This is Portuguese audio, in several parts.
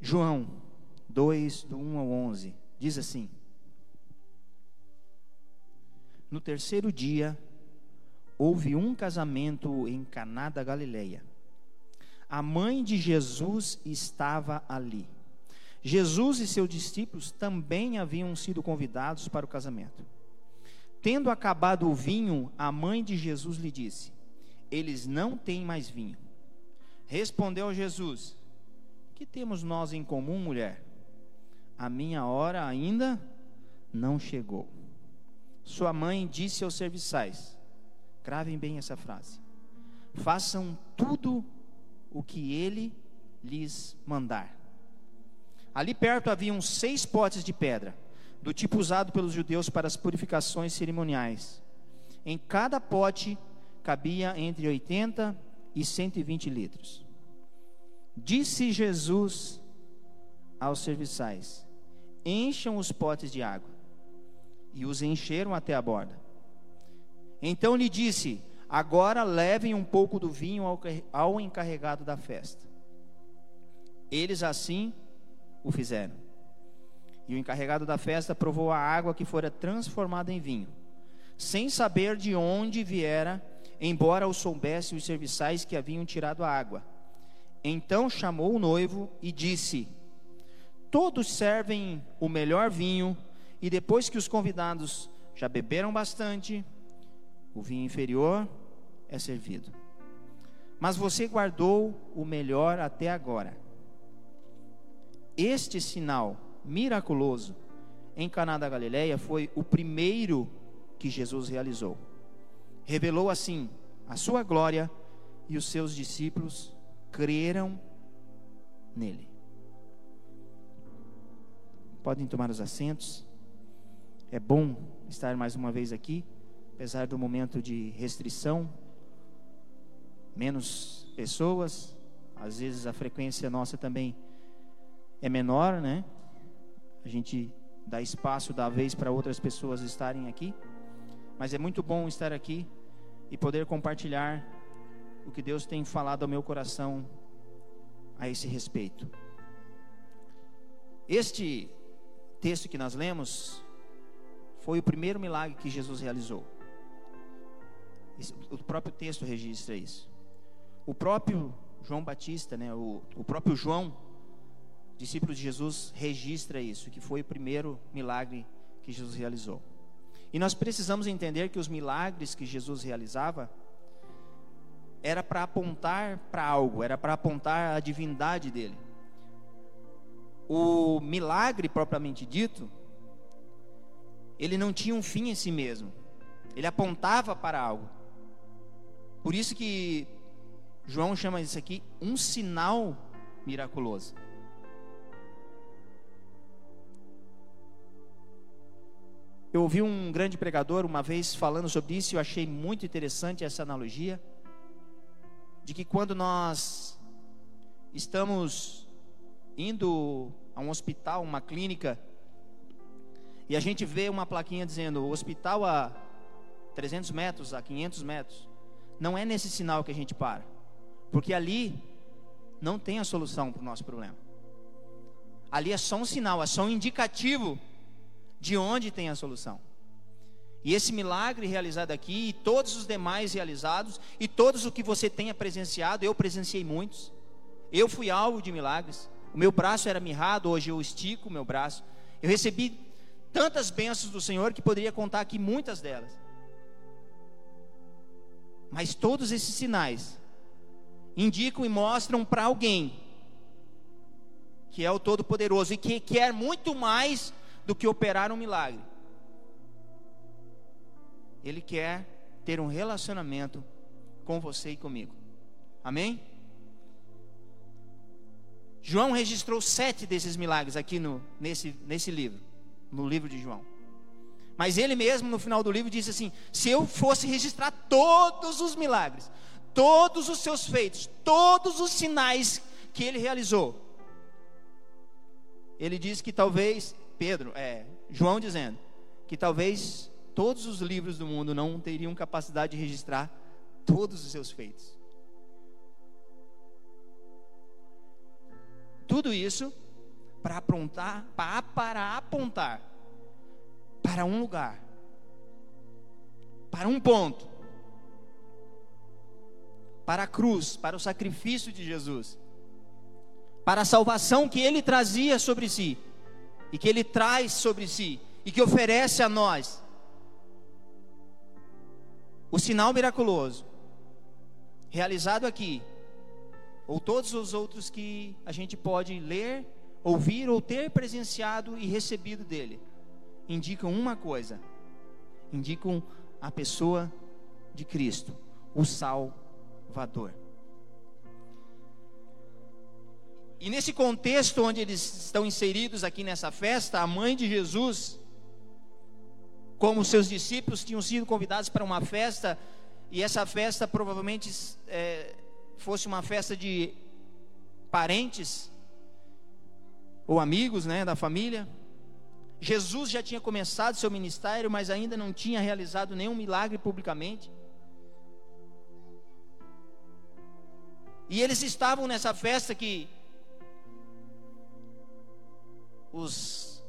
João 2, do 1 ao 11, diz assim: No terceiro dia, houve um casamento em Caná da Galileia. A mãe de Jesus estava ali. Jesus e seus discípulos também haviam sido convidados para o casamento. Tendo acabado o vinho, a mãe de Jesus lhe disse: Eles não têm mais vinho. Respondeu Jesus: Que temos nós em comum, mulher? A minha hora ainda não chegou. Sua mãe disse aos serviçais: Gravem bem essa frase. Façam tudo o que ele lhes mandar. Ali perto haviam seis potes de pedra do tipo usado pelos judeus para as purificações cerimoniais. Em cada pote cabia entre 80 e 120 litros. Disse Jesus aos serviçais: Encham os potes de água. E os encheram até a borda. Então lhe disse: Agora levem um pouco do vinho ao encarregado da festa. Eles assim o fizeram. E o encarregado da festa provou a água que fora transformada em vinho, sem saber de onde viera, embora o soubesse os serviçais que haviam tirado a água. Então chamou o noivo e disse: Todos servem o melhor vinho, e depois que os convidados já beberam bastante, o vinho inferior é servido. Mas você guardou o melhor até agora. Este sinal miraculoso em Caná da Galileia foi o primeiro que Jesus realizou. Revelou assim a sua glória e os seus discípulos creram nele. Podem tomar os assentos. É bom estar mais uma vez aqui, apesar do momento de restrição, menos pessoas, às vezes a frequência nossa também é menor, né? a gente dá espaço, dá vez para outras pessoas estarem aqui. Mas é muito bom estar aqui e poder compartilhar o que Deus tem falado ao meu coração a esse respeito. Este texto que nós lemos foi o primeiro milagre que Jesus realizou. O próprio texto registra isso. O próprio João Batista, né, o, o próprio João discípulos de Jesus registra isso, que foi o primeiro milagre que Jesus realizou. E nós precisamos entender que os milagres que Jesus realizava era para apontar para algo, era para apontar a divindade dele. O milagre propriamente dito, ele não tinha um fim em si mesmo. Ele apontava para algo. Por isso que João chama isso aqui um sinal miraculoso. Eu ouvi um grande pregador uma vez falando sobre isso e eu achei muito interessante essa analogia de que quando nós estamos indo a um hospital, uma clínica, e a gente vê uma plaquinha dizendo hospital a 300 metros, a 500 metros, não é nesse sinal que a gente para, porque ali não tem a solução para o nosso problema. Ali é só um sinal, é só um indicativo de onde tem a solução. E esse milagre realizado aqui, e todos os demais realizados, e todos o que você tenha presenciado, eu presenciei muitos. Eu fui alvo de milagres. O meu braço era mirrado, hoje eu estico o meu braço. Eu recebi tantas bênçãos do Senhor que poderia contar aqui muitas delas. Mas todos esses sinais indicam e mostram para alguém que é o Todo-Poderoso e que quer muito mais do que operar um milagre. Ele quer ter um relacionamento com você e comigo. Amém? João registrou sete desses milagres aqui no, nesse, nesse livro, no livro de João. Mas ele mesmo, no final do livro, disse assim: se eu fosse registrar todos os milagres, todos os seus feitos, todos os sinais que ele realizou, ele diz que talvez Pedro, é, João dizendo que talvez todos os livros do mundo não teriam capacidade de registrar todos os seus feitos. Tudo isso para apontar, para, apontar para um lugar, para um ponto, para a cruz, para o sacrifício de Jesus, para a salvação que ele trazia sobre si e que ele traz sobre si e que oferece a nós. O sinal miraculoso realizado aqui, ou todos os outros que a gente pode ler, ouvir ou ter presenciado e recebido dele, indicam uma coisa: indicam a pessoa de Cristo, o Salvador. E nesse contexto onde eles estão inseridos aqui nessa festa, a mãe de Jesus, como seus discípulos tinham sido convidados para uma festa e essa festa provavelmente é, fosse uma festa de parentes ou amigos, né, da família. Jesus já tinha começado seu ministério, mas ainda não tinha realizado nenhum milagre publicamente. E eles estavam nessa festa que os,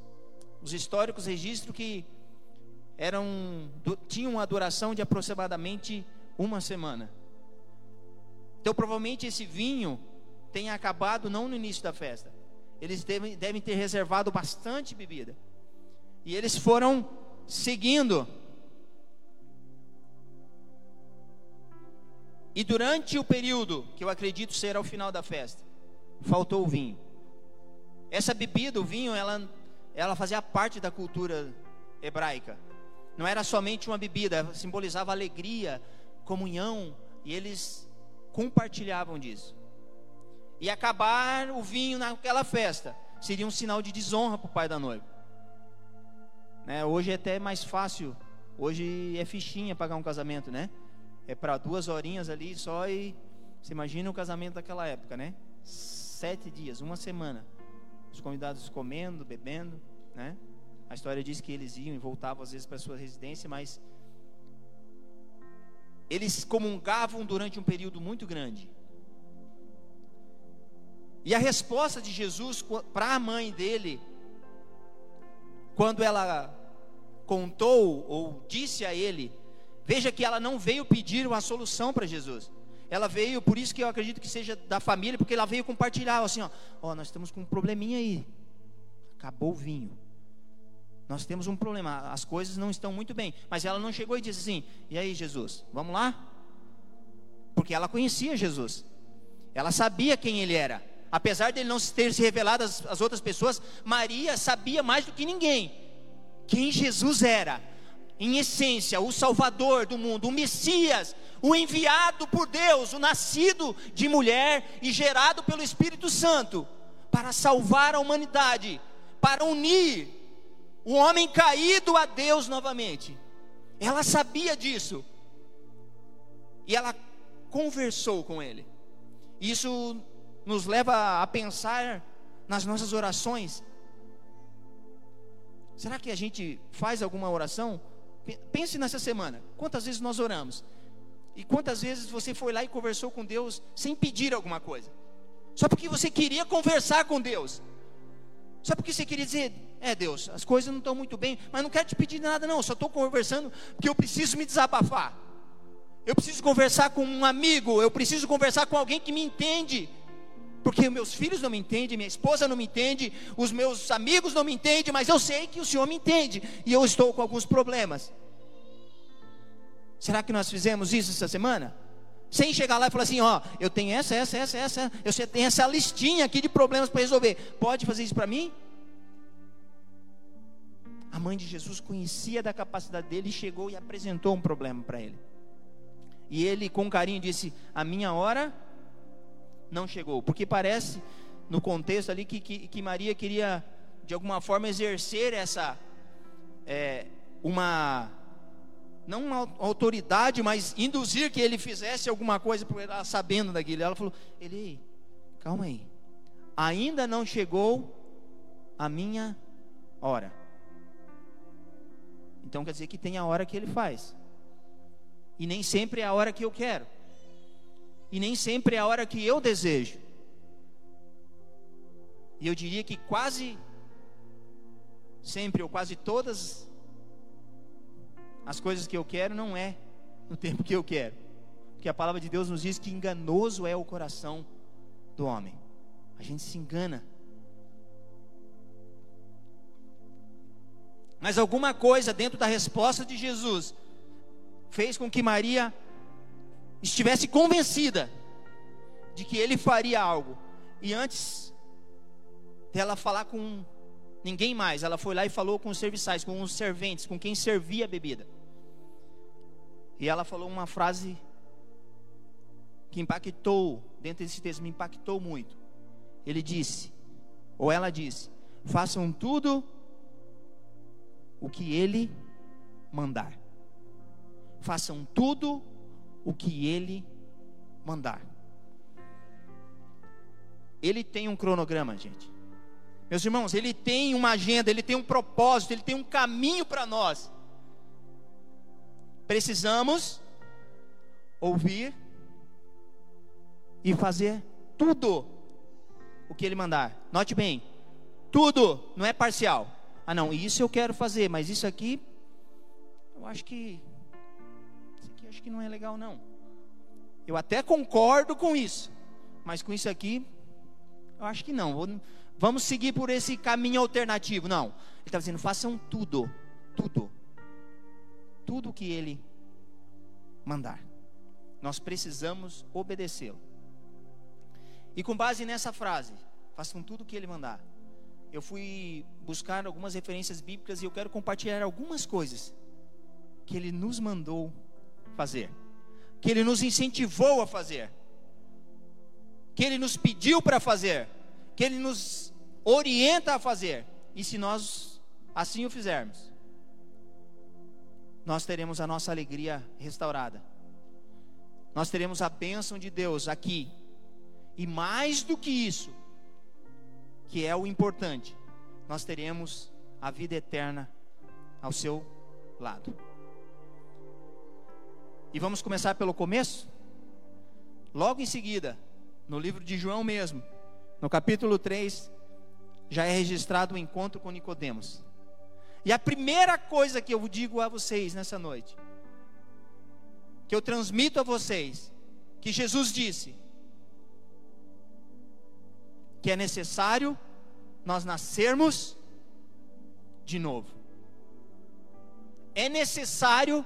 os históricos registram que eram tinham uma duração de aproximadamente uma semana. Então, provavelmente esse vinho tenha acabado não no início da festa. Eles devem, devem ter reservado bastante bebida. E eles foram seguindo. E durante o período, que eu acredito ser ao final da festa, faltou o vinho. Essa bebida, o vinho, ela, ela fazia parte da cultura hebraica. Não era somente uma bebida, simbolizava alegria, comunhão, e eles compartilhavam disso. E acabar o vinho naquela festa seria um sinal de desonra para o pai da noiva. Né? Hoje é até mais fácil, hoje é fichinha pagar um casamento, né? É para duas horinhas ali só e você imagina o casamento daquela época, né? Sete dias, uma semana, os convidados comendo, bebendo, né? A história diz que eles iam e voltavam às vezes para sua residência, mas eles comungavam durante um período muito grande. E a resposta de Jesus para a mãe dele, quando ela contou ou disse a ele, veja que ela não veio pedir uma solução para Jesus. Ela veio, por isso que eu acredito que seja da família, porque ela veio compartilhar, assim, ó, ó nós estamos com um probleminha aí. Acabou o vinho. Nós temos um problema, as coisas não estão muito bem. Mas ela não chegou e disse assim: E aí, Jesus, vamos lá? Porque ela conhecia Jesus, ela sabia quem ele era. Apesar dele não ter se revelado às, às outras pessoas, Maria sabia mais do que ninguém quem Jesus era. Em essência, o Salvador do mundo, o Messias, o enviado por Deus, o nascido de mulher e gerado pelo Espírito Santo, para salvar a humanidade, para unir o homem caído a Deus novamente. Ela sabia disso. E ela conversou com ele. Isso nos leva a pensar nas nossas orações. Será que a gente faz alguma oração? Pense nessa semana. Quantas vezes nós oramos? E quantas vezes você foi lá e conversou com Deus sem pedir alguma coisa? Só porque você queria conversar com Deus. Só porque você queria dizer, é Deus, as coisas não estão muito bem, mas não quero te pedir nada, não, só estou conversando porque eu preciso me desabafar. Eu preciso conversar com um amigo, eu preciso conversar com alguém que me entende. Porque meus filhos não me entendem, minha esposa não me entende, os meus amigos não me entendem, mas eu sei que o Senhor me entende e eu estou com alguns problemas. Será que nós fizemos isso essa semana? Sem chegar lá e falar assim, ó, eu tenho essa, essa, essa, essa, eu tenho essa listinha aqui de problemas para resolver. Pode fazer isso para mim? A mãe de Jesus conhecia da capacidade dele e chegou e apresentou um problema para ele. E ele, com carinho, disse: A minha hora não chegou. Porque parece, no contexto ali, que, que, que Maria queria, de alguma forma, exercer essa. É, uma não uma autoridade, mas induzir que ele fizesse alguma coisa, porque ela sabendo daquilo. Ela falou: Ele, calma aí, ainda não chegou a minha hora. Então quer dizer que tem a hora que ele faz, e nem sempre é a hora que eu quero, e nem sempre é a hora que eu desejo. E eu diria que quase sempre ou quase todas as coisas que eu quero não é no tempo que eu quero. Porque a palavra de Deus nos diz que enganoso é o coração do homem. A gente se engana. Mas alguma coisa dentro da resposta de Jesus fez com que Maria estivesse convencida de que ele faria algo. E antes dela falar com ninguém mais, ela foi lá e falou com os serviçais, com os serventes, com quem servia a bebida. E ela falou uma frase que impactou, dentro desse texto, me impactou muito. Ele disse, ou ela disse: façam tudo o que ele mandar. Façam tudo o que ele mandar. Ele tem um cronograma, gente. Meus irmãos, ele tem uma agenda, ele tem um propósito, ele tem um caminho para nós. Precisamos ouvir e fazer tudo o que ele mandar. Note bem, tudo, não é parcial. Ah, não, isso eu quero fazer, mas isso aqui, eu acho que, isso aqui acho que não é legal, não. Eu até concordo com isso, mas com isso aqui, eu acho que não. Vou, vamos seguir por esse caminho alternativo. Não, ele está dizendo: façam tudo, tudo, tudo que ele mandar. Nós precisamos obedecê-lo. E com base nessa frase, façam tudo o que ele mandar. Eu fui buscar algumas referências bíblicas e eu quero compartilhar algumas coisas que ele nos mandou fazer, que ele nos incentivou a fazer, que ele nos pediu para fazer, que ele nos orienta a fazer. E se nós assim o fizermos, nós teremos a nossa alegria restaurada. Nós teremos a bênção de Deus aqui e mais do que isso, que é o importante, nós teremos a vida eterna ao seu lado. E vamos começar pelo começo? Logo em seguida, no livro de João mesmo, no capítulo 3, já é registrado o encontro com Nicodemos. E a primeira coisa que eu digo a vocês nessa noite, que eu transmito a vocês, que Jesus disse: que é necessário nós nascermos de novo. É necessário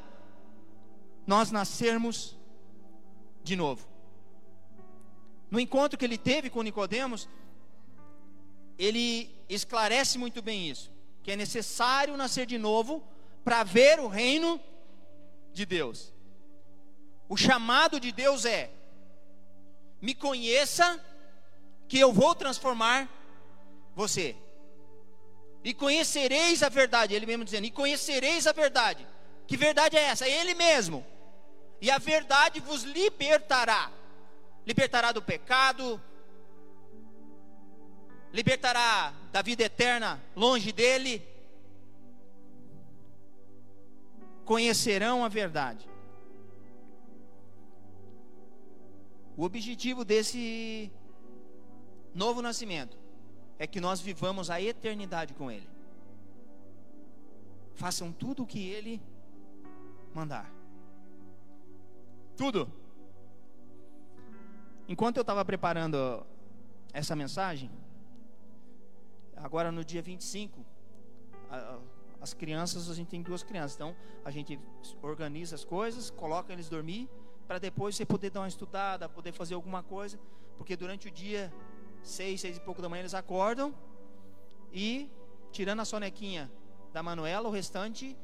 nós nascermos de novo. No encontro que ele teve com Nicodemos, ele esclarece muito bem isso, que é necessário nascer de novo para ver o reino de Deus. O chamado de Deus é: me conheça que eu vou transformar você. E conhecereis a verdade, ele mesmo dizendo, e conhecereis a verdade. Que verdade é essa? É ele mesmo. E a verdade vos libertará. Libertará do pecado, libertará da vida eterna longe dele. Conhecerão a verdade. O objetivo desse novo nascimento é que nós vivamos a eternidade com Ele. Façam tudo o que Ele mandar. Tudo. Enquanto eu estava preparando essa mensagem, agora no dia 25, as crianças, a gente tem duas crianças, então a gente organiza as coisas, coloca eles dormir, para depois você poder dar uma estudada, poder fazer alguma coisa, porque durante o dia seis, seis e pouco da manhã eles acordam e tirando a sonequinha da Manuela, o restante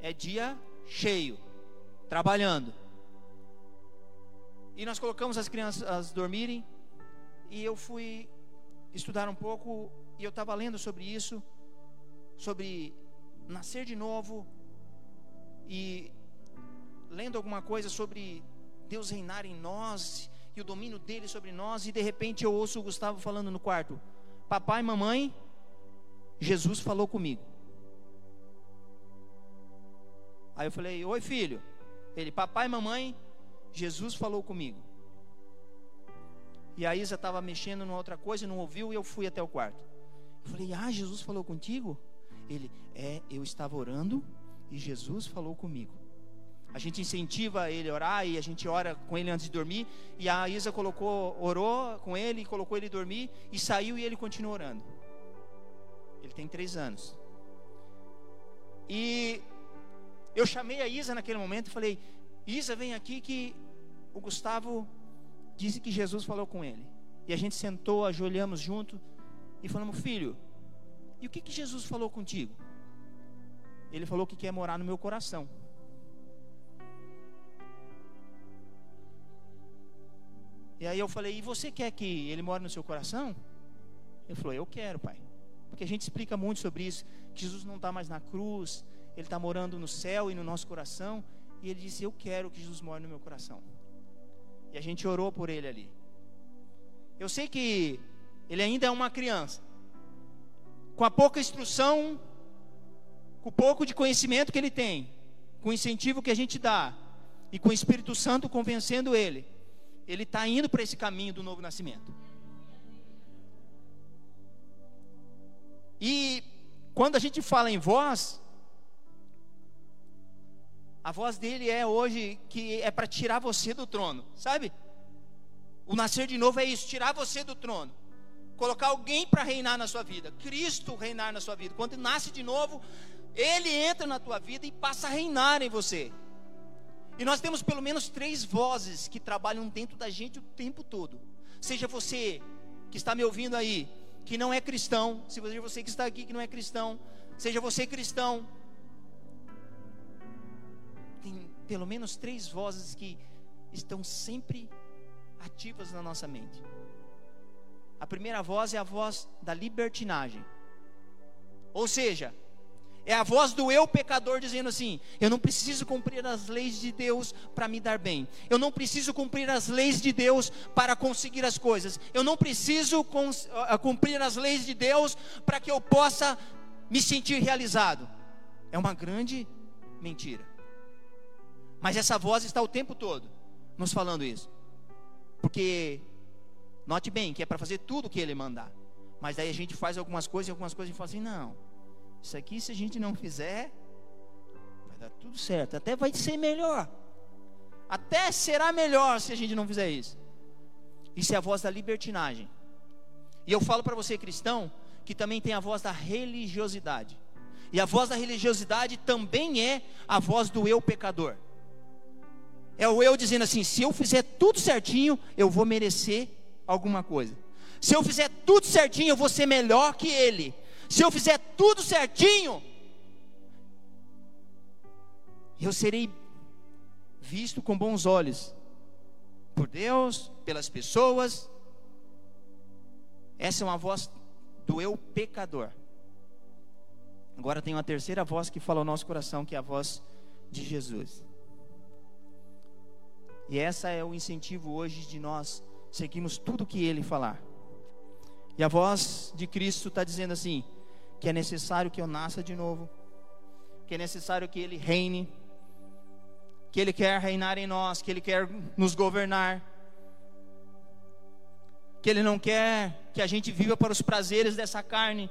é dia cheio, trabalhando. E nós colocamos as crianças dormirem e eu fui estudar um pouco e eu estava lendo sobre isso, sobre nascer de novo e lendo alguma coisa sobre Deus reinar em nós e o domínio dele sobre nós, e de repente eu ouço o Gustavo falando no quarto: Papai, mamãe, Jesus falou comigo. Aí eu falei: Oi, filho. Ele, papai, mamãe, Jesus falou comigo. E a Isa estava mexendo numa outra coisa, não ouviu, e eu fui até o quarto. Eu falei: Ah, Jesus falou contigo? Ele: É, eu estava orando e Jesus falou comigo. A gente incentiva ele a orar e a gente ora com ele antes de dormir. E a Isa colocou, orou com ele, colocou ele dormir e saiu e ele continuou orando. Ele tem três anos. E eu chamei a Isa naquele momento e falei: Isa, vem aqui que o Gustavo disse que Jesus falou com ele. E a gente sentou, ajoelhamos junto e falamos: Filho, e o que, que Jesus falou contigo? Ele falou que quer morar no meu coração. E aí eu falei: E você quer que ele more no seu coração? Ele falou: Eu quero, pai. Porque a gente explica muito sobre isso. Que Jesus não está mais na cruz, ele está morando no céu e no nosso coração. E ele disse: Eu quero que Jesus more no meu coração. E a gente orou por ele ali. Eu sei que ele ainda é uma criança, com a pouca instrução, com o pouco de conhecimento que ele tem, com o incentivo que a gente dá, e com o Espírito Santo convencendo ele, ele está indo para esse caminho do novo nascimento. E quando a gente fala em voz, a voz dele é hoje que é para tirar você do trono, sabe? O nascer de novo é isso, tirar você do trono. Colocar alguém para reinar na sua vida, Cristo reinar na sua vida. Quando nasce de novo, ele entra na tua vida e passa a reinar em você. E nós temos pelo menos três vozes que trabalham dentro da gente o tempo todo. Seja você que está me ouvindo aí, que não é cristão, seja você que está aqui que não é cristão, seja você cristão, pelo menos três vozes que estão sempre ativas na nossa mente. A primeira voz é a voz da libertinagem. Ou seja, é a voz do eu pecador dizendo assim: eu não preciso cumprir as leis de Deus para me dar bem. Eu não preciso cumprir as leis de Deus para conseguir as coisas. Eu não preciso cumprir as leis de Deus para que eu possa me sentir realizado. É uma grande mentira. Mas essa voz está o tempo todo nos falando isso. Porque, note bem, que é para fazer tudo o que ele mandar. Mas daí a gente faz algumas coisas e algumas coisas e fala assim: não, isso aqui se a gente não fizer, vai dar tudo certo. Até vai ser melhor. Até será melhor se a gente não fizer isso. Isso é a voz da libertinagem. E eu falo para você, cristão, que também tem a voz da religiosidade. E a voz da religiosidade também é a voz do eu pecador. É o eu dizendo assim: se eu fizer tudo certinho, eu vou merecer alguma coisa. Se eu fizer tudo certinho, eu vou ser melhor que ele. Se eu fizer tudo certinho, eu serei visto com bons olhos por Deus, pelas pessoas. Essa é uma voz do eu pecador. Agora tem uma terceira voz que fala ao nosso coração, que é a voz de Jesus. E essa é o incentivo hoje de nós seguirmos tudo que ele falar. E a voz de Cristo está dizendo assim: que é necessário que eu nasça de novo, que é necessário que ele reine, que ele quer reinar em nós, que ele quer nos governar, que ele não quer que a gente viva para os prazeres dessa carne,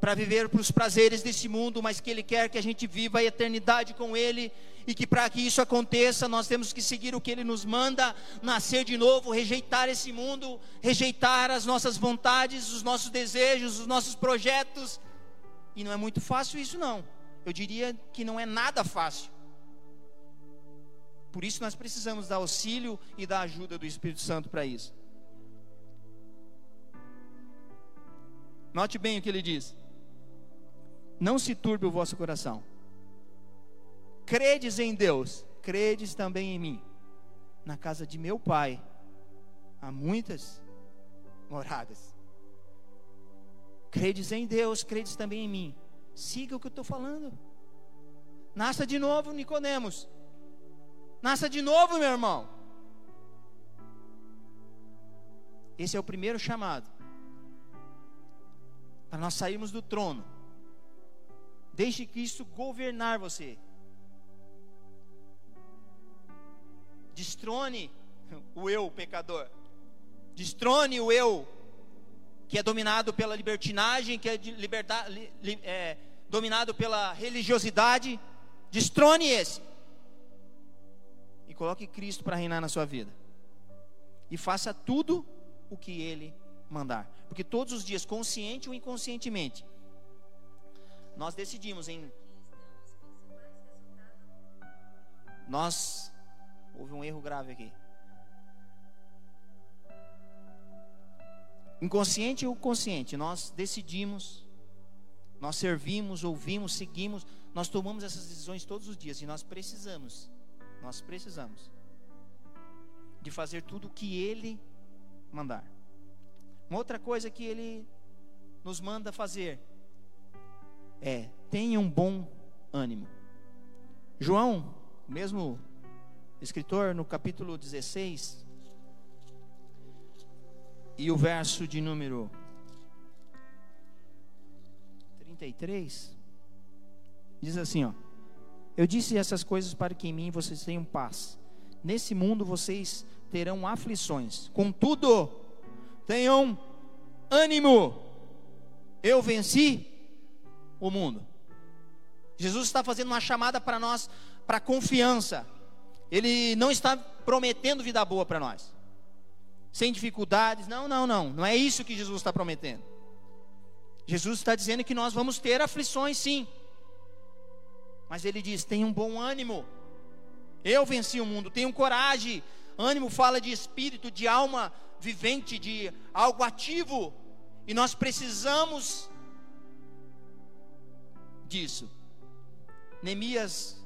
para viver para os prazeres desse mundo, mas que Ele quer que a gente viva a eternidade com Ele, e que para que isso aconteça, nós temos que seguir o que Ele nos manda, nascer de novo, rejeitar esse mundo, rejeitar as nossas vontades, os nossos desejos, os nossos projetos, e não é muito fácil isso, não, eu diria que não é nada fácil. Por isso nós precisamos da auxílio e da ajuda do Espírito Santo para isso. Note bem o que ele diz não se turbe o vosso coração. Credes em Deus, credes também em mim. Na casa de meu pai há muitas moradas. Credes em Deus, credes também em mim. Siga o que eu estou falando. Nasça de novo, Nicodemos. Nasça de novo, meu irmão. Esse é o primeiro chamado. Para nós sairmos do trono Deixe Cristo governar você. Destrone o eu pecador. Destrone o eu que é dominado pela libertinagem, que é, liberdade, é dominado pela religiosidade, destrone esse. E coloque Cristo para reinar na sua vida. E faça tudo o que ele mandar. Porque todos os dias, consciente ou inconscientemente, nós decidimos em. Nós. Houve um erro grave aqui. Inconsciente ou consciente, nós decidimos, nós servimos, ouvimos, seguimos, nós tomamos essas decisões todos os dias e nós precisamos, nós precisamos de fazer tudo o que Ele mandar. Uma outra coisa que Ele nos manda fazer é tenha um bom ânimo. João, mesmo escritor, no capítulo 16, e o verso de número 33 diz assim, ó: Eu disse essas coisas para que em mim vocês tenham paz. Nesse mundo vocês terão aflições. Contudo, tenham ânimo. Eu venci o mundo. Jesus está fazendo uma chamada para nós para confiança. Ele não está prometendo vida boa para nós sem dificuldades. Não, não, não. Não é isso que Jesus está prometendo. Jesus está dizendo que nós vamos ter aflições, sim. Mas ele diz: tenha um bom ânimo. Eu venci o mundo, tenham coragem. Ânimo fala de espírito, de alma vivente, de algo ativo. E nós precisamos disso. Neemias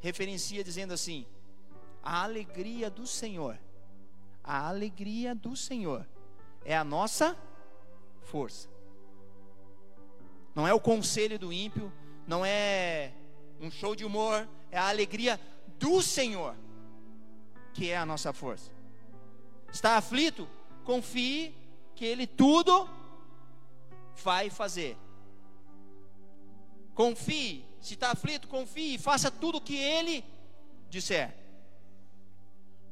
referencia dizendo assim: a alegria do Senhor a alegria do Senhor é a nossa força. Não é o conselho do ímpio, não é um show de humor, é a alegria do Senhor que é a nossa força. Está aflito? Confie que Ele tudo vai fazer. Confie, se está aflito, confie, faça tudo o que Ele disser.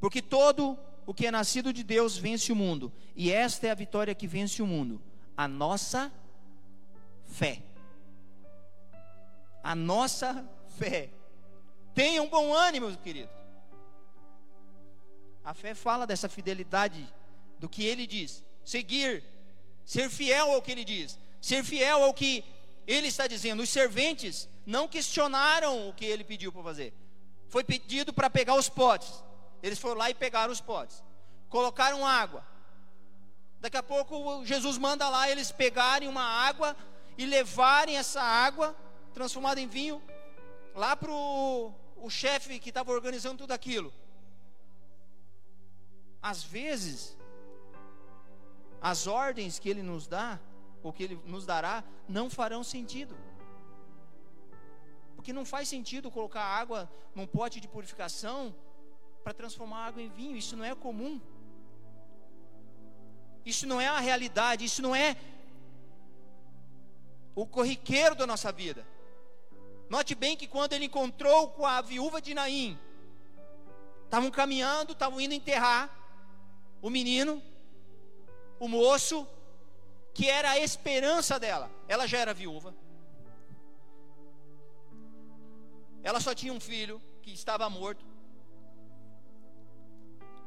Porque todo o que é nascido de Deus vence o mundo, e esta é a vitória que vence o mundo: a nossa fé. A nossa fé. Tenha um bom ânimo, querido. A fé fala dessa fidelidade do que ele diz, seguir, ser fiel ao que ele diz, ser fiel ao que ele está dizendo. Os serventes não questionaram o que ele pediu para fazer. Foi pedido para pegar os potes. Eles foram lá e pegaram os potes, colocaram água. Daqui a pouco Jesus manda lá eles pegarem uma água e levarem essa água transformada em vinho lá para o chefe que estava organizando tudo aquilo. Às vezes, as ordens que ele nos dá, ou que ele nos dará, não farão sentido. Porque não faz sentido colocar água num pote de purificação para transformar água em vinho. Isso não é comum. Isso não é a realidade. Isso não é o corriqueiro da nossa vida. Note bem que quando ele encontrou com a viúva de Naim, estavam caminhando, estavam indo enterrar o menino, o moço, que era a esperança dela. Ela já era viúva. Ela só tinha um filho que estava morto.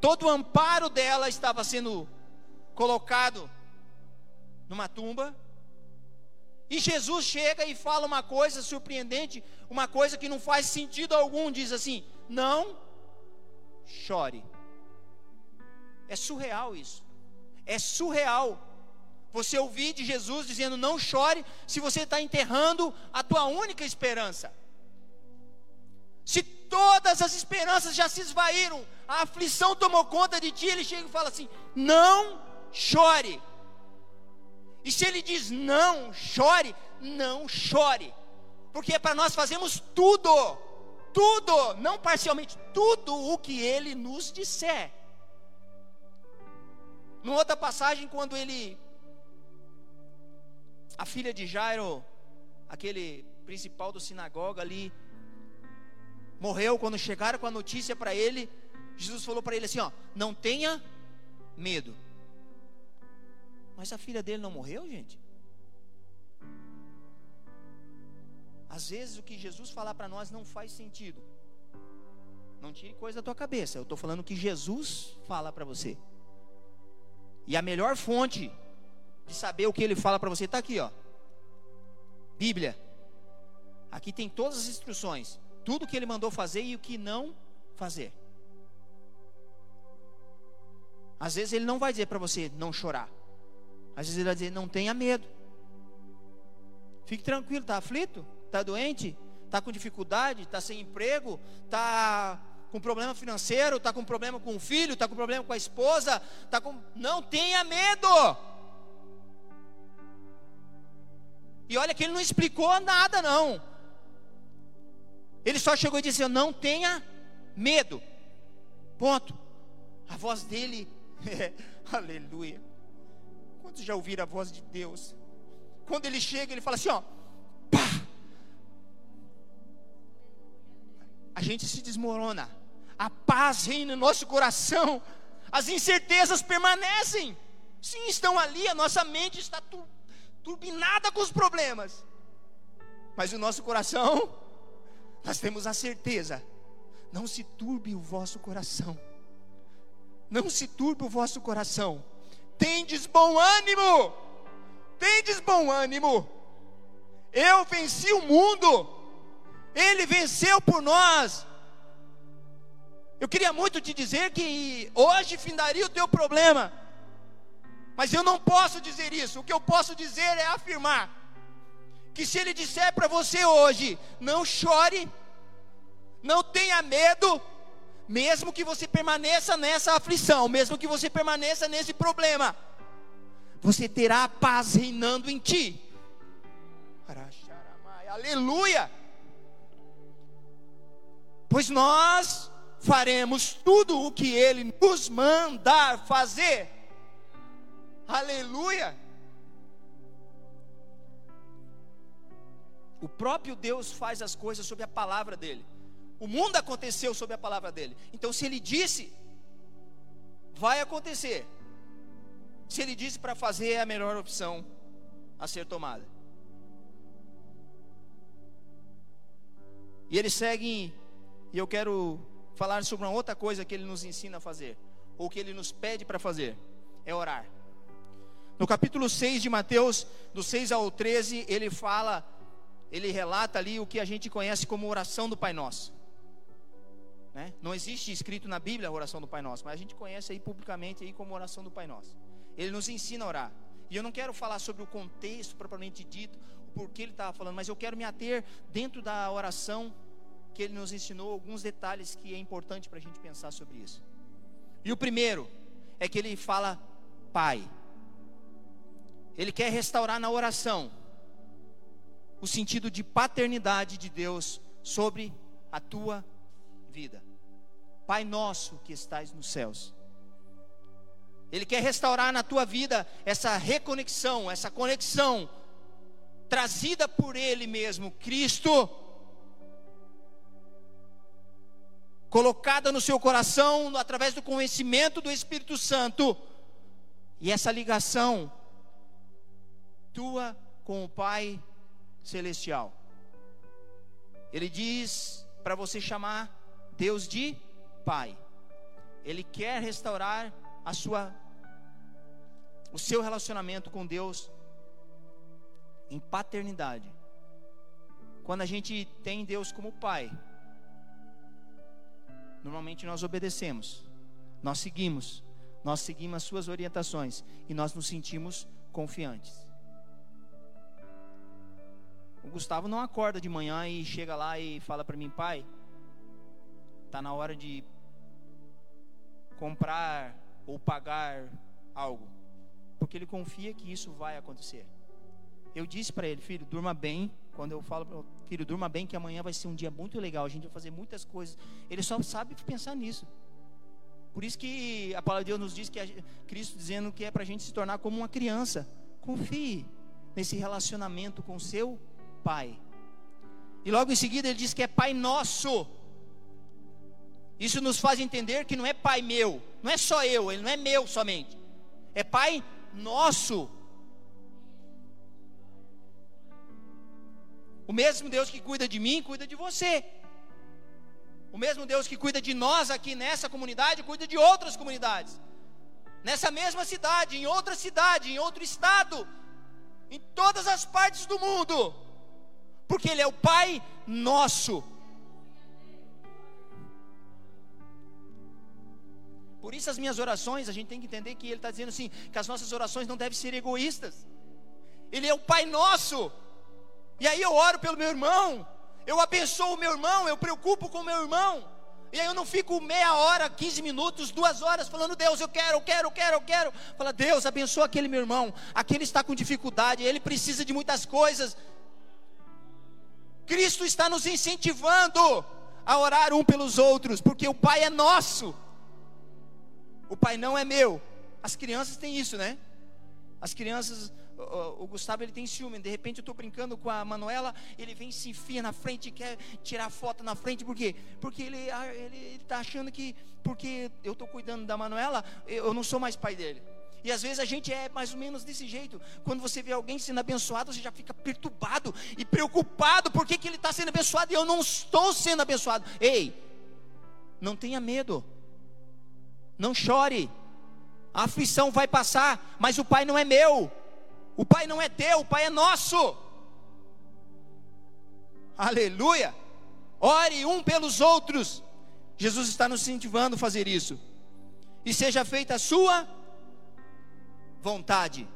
Todo o amparo dela estava sendo colocado numa tumba. E Jesus chega e fala uma coisa surpreendente, uma coisa que não faz sentido algum. Diz assim: Não chore. É surreal isso. É surreal. Você ouvir de Jesus dizendo não chore, se você está enterrando a tua única esperança. Se todas as esperanças já se esvaíram, a aflição tomou conta de ti, ele chega e fala assim: não chore. E se ele diz não chore, não chore, porque é para nós fazermos tudo, tudo, não parcialmente, tudo o que ele nos disser. Numa outra passagem, quando ele, a filha de Jairo, aquele principal do sinagoga ali, morreu, quando chegaram com a notícia para ele, Jesus falou para ele assim: ó, não tenha medo. Mas a filha dele não morreu, gente? Às vezes o que Jesus falar para nós não faz sentido. Não tire coisa da tua cabeça. Eu estou falando o que Jesus fala para você. E a melhor fonte de saber o que ele fala para você está aqui, ó. Bíblia. Aqui tem todas as instruções, tudo que ele mandou fazer e o que não fazer. Às vezes ele não vai dizer para você não chorar. Às vezes ele vai dizer não tenha medo. Fique tranquilo, está aflito? Está doente? Está com dificuldade? Está sem emprego? Está com problema financeiro? Está com problema com o filho? Está com problema com a esposa? Tá com... Não tenha medo. E olha que ele não explicou nada não. Ele só chegou e disse: Não tenha medo. Ponto. A voz dele aleluia. Quantos já ouviram a voz de Deus? Quando ele chega, ele fala assim: Ó, pá. A gente se desmorona. A paz reina no nosso coração. As incertezas permanecem. Sim, estão ali. A nossa mente está turbinada com os problemas. Mas o nosso coração nós temos a certeza: não se turbe o vosso coração, não se turbe o vosso coração, tendes bom ânimo, tendes bom ânimo. Eu venci o mundo, Ele venceu por nós. Eu queria muito te dizer que hoje findaria o teu problema, mas eu não posso dizer isso. O que eu posso dizer é afirmar que se ele disser para você hoje, não chore, não tenha medo, mesmo que você permaneça nessa aflição, mesmo que você permaneça nesse problema, você terá a paz reinando em ti. Aleluia! Pois nós faremos tudo o que Ele nos mandar fazer. Aleluia! O próprio Deus faz as coisas sob a palavra dele. O mundo aconteceu sob a palavra dele. Então, se ele disse, vai acontecer. Se ele disse para fazer, é a melhor opção a ser tomada. E ele segue, e eu quero falar sobre uma outra coisa que ele nos ensina a fazer, ou que ele nos pede para fazer, é orar. No capítulo 6 de Mateus, do 6 ao 13, ele fala ele relata ali o que a gente conhece como oração do Pai Nosso. Né? Não existe escrito na Bíblia a oração do Pai Nosso, mas a gente conhece aí publicamente aí como oração do Pai Nosso. Ele nos ensina a orar. E eu não quero falar sobre o contexto propriamente dito, o porquê ele estava falando, mas eu quero me ater dentro da oração que ele nos ensinou alguns detalhes que é importante para a gente pensar sobre isso. E o primeiro é que ele fala Pai. Ele quer restaurar na oração o sentido de paternidade de Deus sobre a tua vida. Pai nosso que estais nos céus. Ele quer restaurar na tua vida essa reconexão, essa conexão trazida por Ele mesmo, Cristo, colocada no seu coração através do conhecimento do Espírito Santo, e essa ligação tua com o Pai celestial. Ele diz para você chamar Deus de Pai. Ele quer restaurar a sua o seu relacionamento com Deus em paternidade. Quando a gente tem Deus como Pai, normalmente nós obedecemos, nós seguimos, nós seguimos as suas orientações e nós nos sentimos confiantes. O Gustavo não acorda de manhã e chega lá e fala para mim, pai, tá na hora de comprar ou pagar algo, porque ele confia que isso vai acontecer. Eu disse para ele, filho, durma bem. Quando eu falo, filho, durma bem que amanhã vai ser um dia muito legal. A gente vai fazer muitas coisas. Ele só sabe pensar nisso. Por isso que a palavra de Deus nos diz que Cristo dizendo que é para a gente se tornar como uma criança. Confie nesse relacionamento com seu Pai. E logo em seguida ele diz que é Pai nosso. Isso nos faz entender que não é Pai meu, não é só eu, ele não é meu somente. É Pai nosso. O mesmo Deus que cuida de mim, cuida de você. O mesmo Deus que cuida de nós aqui nessa comunidade, cuida de outras comunidades. Nessa mesma cidade, em outra cidade, em outro estado, em todas as partes do mundo. Porque Ele é o Pai nosso. Por isso as minhas orações, a gente tem que entender que Ele está dizendo assim, que as nossas orações não devem ser egoístas. Ele é o Pai nosso. E aí eu oro pelo meu irmão, eu abençoo o meu irmão, eu preocupo com o meu irmão. E aí eu não fico meia hora, 15 minutos, duas horas falando, Deus, eu quero, eu quero, eu quero, eu quero. Fala, Deus, abençoa aquele meu irmão. Aquele está com dificuldade, ele precisa de muitas coisas. Cristo está nos incentivando a orar um pelos outros, porque o Pai é nosso. O Pai não é meu. As crianças têm isso, né? As crianças o, Gustavo ele tem ciúme. De repente eu estou brincando com a Manuela, ele vem se enfia na frente e quer tirar foto na frente, por quê? Porque ele está achando que, porque eu estou cuidando da Manuela, eu não sou mais pai dele. E às vezes a gente é mais ou menos desse jeito. Quando você vê alguém sendo abençoado, você já fica perturbado e preocupado. Por que, que ele está sendo abençoado e eu não estou sendo abençoado? Ei, não tenha medo. Não chore. A aflição vai passar, mas o pai não é meu. O Pai não é teu, o Pai é nosso. Aleluia. Ore um pelos outros. Jesus está nos incentivando a fazer isso. E seja feita a sua vontade.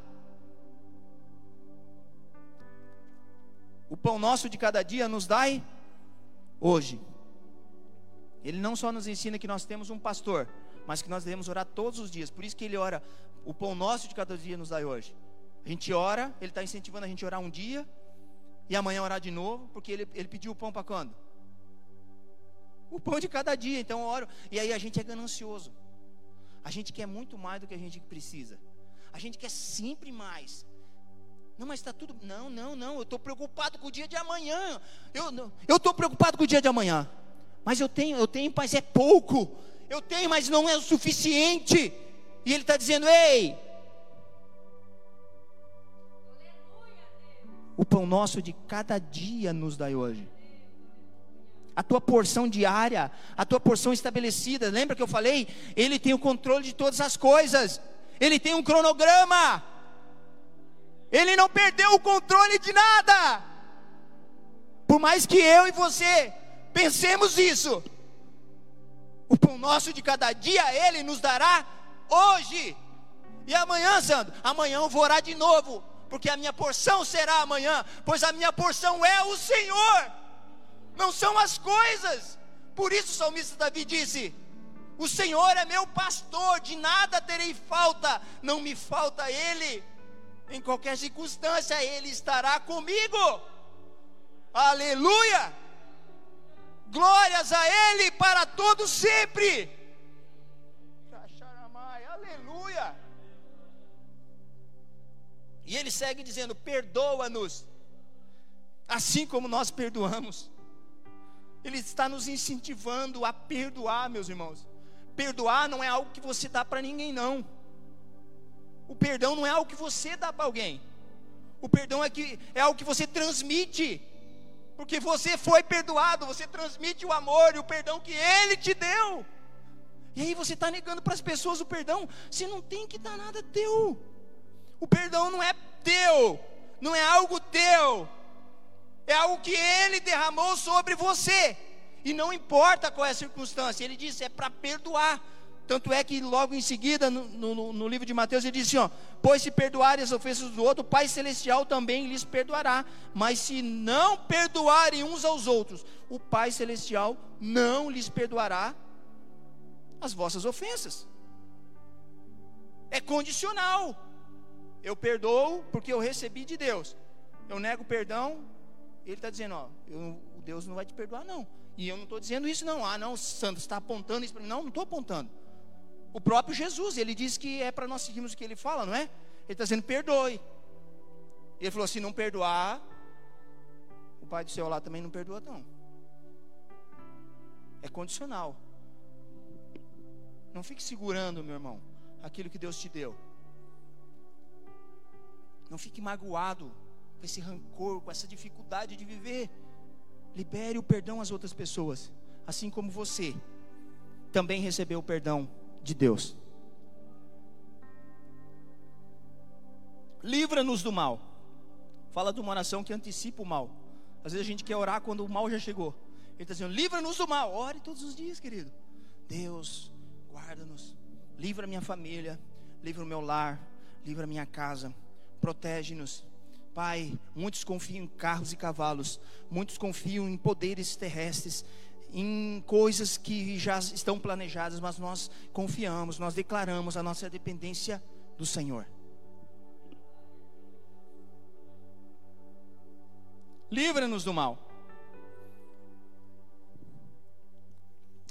O pão nosso de cada dia nos dai hoje. Ele não só nos ensina que nós temos um pastor, mas que nós devemos orar todos os dias. Por isso que ele ora: o pão nosso de cada dia nos dai hoje. A gente ora, ele está incentivando a gente a orar um dia e amanhã orar de novo, porque ele, ele pediu o pão para quando? O pão de cada dia, então eu oro. E aí a gente é ganancioso. A gente quer muito mais do que a gente precisa. A gente quer sempre mais. Não, mas está tudo. Não, não, não. Eu estou preocupado com o dia de amanhã. Eu estou preocupado com o dia de amanhã. Mas eu tenho, eu tenho, mas é pouco. Eu tenho, mas não é o suficiente. E ele está dizendo: Ei, O pão nosso de cada dia nos dai hoje. A tua porção diária, a tua porção estabelecida. Lembra que eu falei? Ele tem o controle de todas as coisas. Ele tem um cronograma. Ele não perdeu o controle de nada. Por mais que eu e você pensemos isso, o pão nosso de cada dia ele nos dará hoje. E amanhã, Sandro, amanhã eu vou orar de novo porque a minha porção será amanhã, pois a minha porção é o Senhor, não são as coisas. Por isso o salmista Davi disse: O Senhor é meu pastor, de nada terei falta, não me falta Ele, em qualquer circunstância Ele estará comigo. Aleluia! Glórias a Ele para todo sempre. Aleluia! E ele segue dizendo: perdoa-nos, assim como nós perdoamos. Ele está nos incentivando a perdoar, meus irmãos. Perdoar não é algo que você dá para ninguém, não. O perdão não é algo que você dá para alguém. O perdão é, que, é algo que você transmite. Porque você foi perdoado, você transmite o amor e o perdão que Ele te deu. E aí você está negando para as pessoas o perdão, você não tem que dar nada teu. O perdão não é teu, não é algo teu, é algo que Ele derramou sobre você. E não importa qual é a circunstância, Ele disse é para perdoar. Tanto é que logo em seguida, no, no, no, livro de Mateus, ele diz assim: ó, Pois se perdoarem as ofensas do outro, o Pai Celestial também lhes perdoará. Mas se não perdoarem uns aos outros, o Pai Celestial não lhes perdoará as vossas ofensas. É condicional. Eu perdoo porque eu recebi de Deus. Eu nego perdão. Ele está dizendo, ó, eu, Deus não vai te perdoar, não. E eu não estou dizendo isso, não. Ah, não, Santo, está apontando isso para mim. Não, não estou apontando. O próprio Jesus, ele diz que é para nós seguirmos o que ele fala, não é? Ele está dizendo, perdoe. Ele falou, se não perdoar, o Pai do céu lá também não perdoa, não. É condicional. Não fique segurando, meu irmão, aquilo que Deus te deu. Não fique magoado com esse rancor, com essa dificuldade de viver. Libere o perdão às outras pessoas, assim como você também recebeu o perdão de Deus. Livra-nos do mal. Fala de uma oração que antecipa o mal. Às vezes a gente quer orar quando o mal já chegou. Ele está dizendo: livra-nos do mal. Ore todos os dias, querido. Deus, guarda-nos. Livra minha família. Livra o meu lar. Livra minha casa. Protege-nos. Pai, muitos confiam em carros e cavalos. Muitos confiam em poderes terrestres. Em coisas que já estão planejadas, mas nós confiamos, nós declaramos a nossa dependência do Senhor. Livra-nos do mal.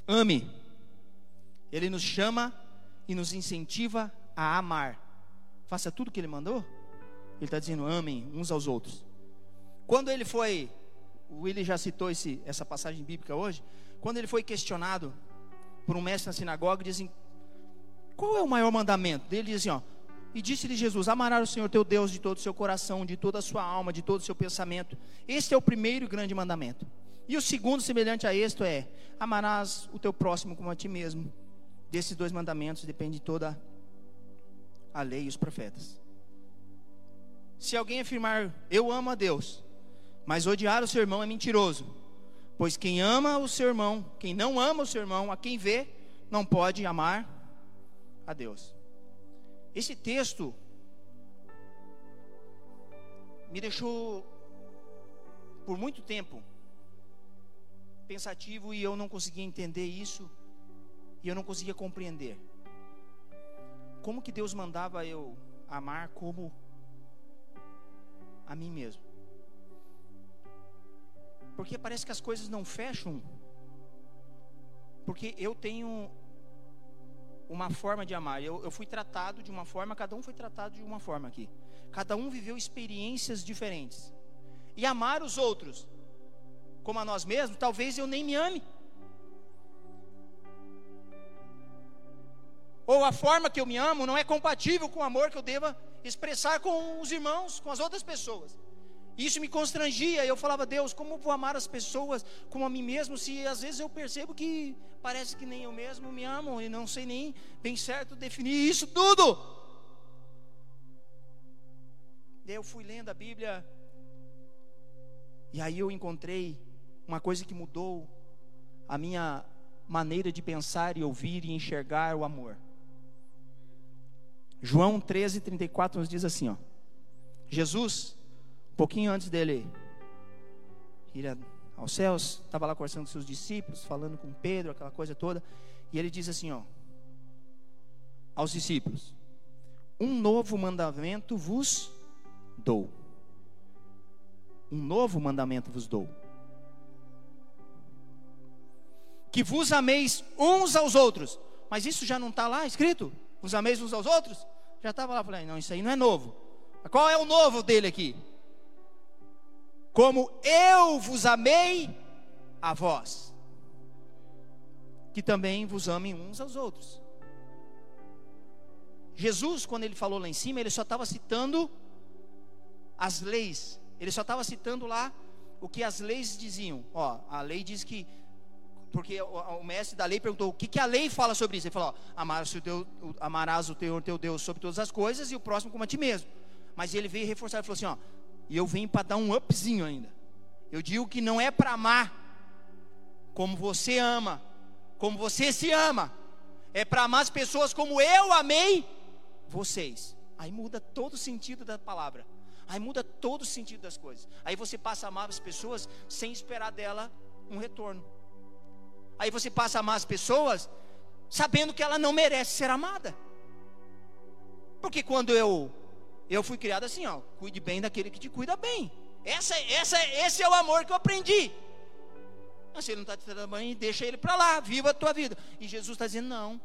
Ame. Ele nos chama e nos incentiva a amar. Faça tudo o que ele mandou. Ele está dizendo: amem uns aos outros. Quando ele foi, o Willi já citou esse, essa passagem bíblica hoje. Quando ele foi questionado por um mestre na sinagoga, dizem: qual é o maior mandamento? Ele diz assim: ó, e disse-lhe Jesus: Amarás o Senhor teu Deus de todo o seu coração, de toda a sua alma, de todo o seu pensamento. Este é o primeiro grande mandamento. E o segundo, semelhante a este, é: amarás o teu próximo como a ti mesmo. Desses dois mandamentos depende toda a lei e os profetas. Se alguém afirmar, eu amo a Deus, mas odiar o seu irmão é mentiroso. Pois quem ama o seu irmão, quem não ama o seu irmão, a quem vê, não pode amar a Deus. Esse texto me deixou por muito tempo pensativo e eu não conseguia entender isso e eu não conseguia compreender. Como que Deus mandava eu amar como a mim mesmo? Porque parece que as coisas não fecham. Porque eu tenho uma forma de amar. Eu, eu fui tratado de uma forma, cada um foi tratado de uma forma aqui. Cada um viveu experiências diferentes. E amar os outros como a nós mesmos, talvez eu nem me ame. Ou a forma que eu me amo não é compatível com o amor que eu deva expressar com os irmãos, com as outras pessoas. Isso me constrangia. Eu falava, Deus, como vou amar as pessoas como a mim mesmo, se às vezes eu percebo que parece que nem eu mesmo me amo e não sei nem bem certo definir isso tudo. Daí eu fui lendo a Bíblia e aí eu encontrei uma coisa que mudou a minha maneira de pensar e ouvir e enxergar o amor. João 13, 34 nos diz assim: ó, Jesus, um pouquinho antes dele ir aos céus, estava lá conversando com seus discípulos, falando com Pedro, aquela coisa toda, e ele diz assim: ó, aos discípulos: Um novo mandamento vos dou. Um novo mandamento vos dou que vos ameis uns aos outros. Mas isso já não está lá escrito? Vos ameis uns aos outros? Já estava lá, falei, não, isso aí não é novo. Qual é o novo dele aqui? Como eu vos amei a vós, que também vos amem uns aos outros. Jesus, quando ele falou lá em cima, ele só estava citando as leis. Ele só estava citando lá o que as leis diziam. Ó, a lei diz que porque o, o, mestre da lei perguntou o que, que a lei fala sobre isso. Ele falou: amarás, o teu, amarás o teu, teu Deus sobre todas as coisas e o próximo como a ti mesmo. Mas ele veio reforçar, ele falou assim: ó, e eu venho para dar um upzinho ainda. Eu digo que não é para amar como você ama, como você se ama, é para amar as pessoas como eu amei vocês. Aí muda todo o sentido da palavra. Aí muda todo o sentido das coisas. Aí você passa a amar as pessoas sem esperar dela um retorno. Aí você passa a amar as pessoas sabendo que ela não merece ser amada. Porque quando eu eu fui criado assim, ó, cuide bem daquele que te cuida bem. Essa, essa, esse é o amor que eu aprendi. Mas se ele não está te dando bem, deixa ele para lá, viva a tua vida. E Jesus está dizendo: não.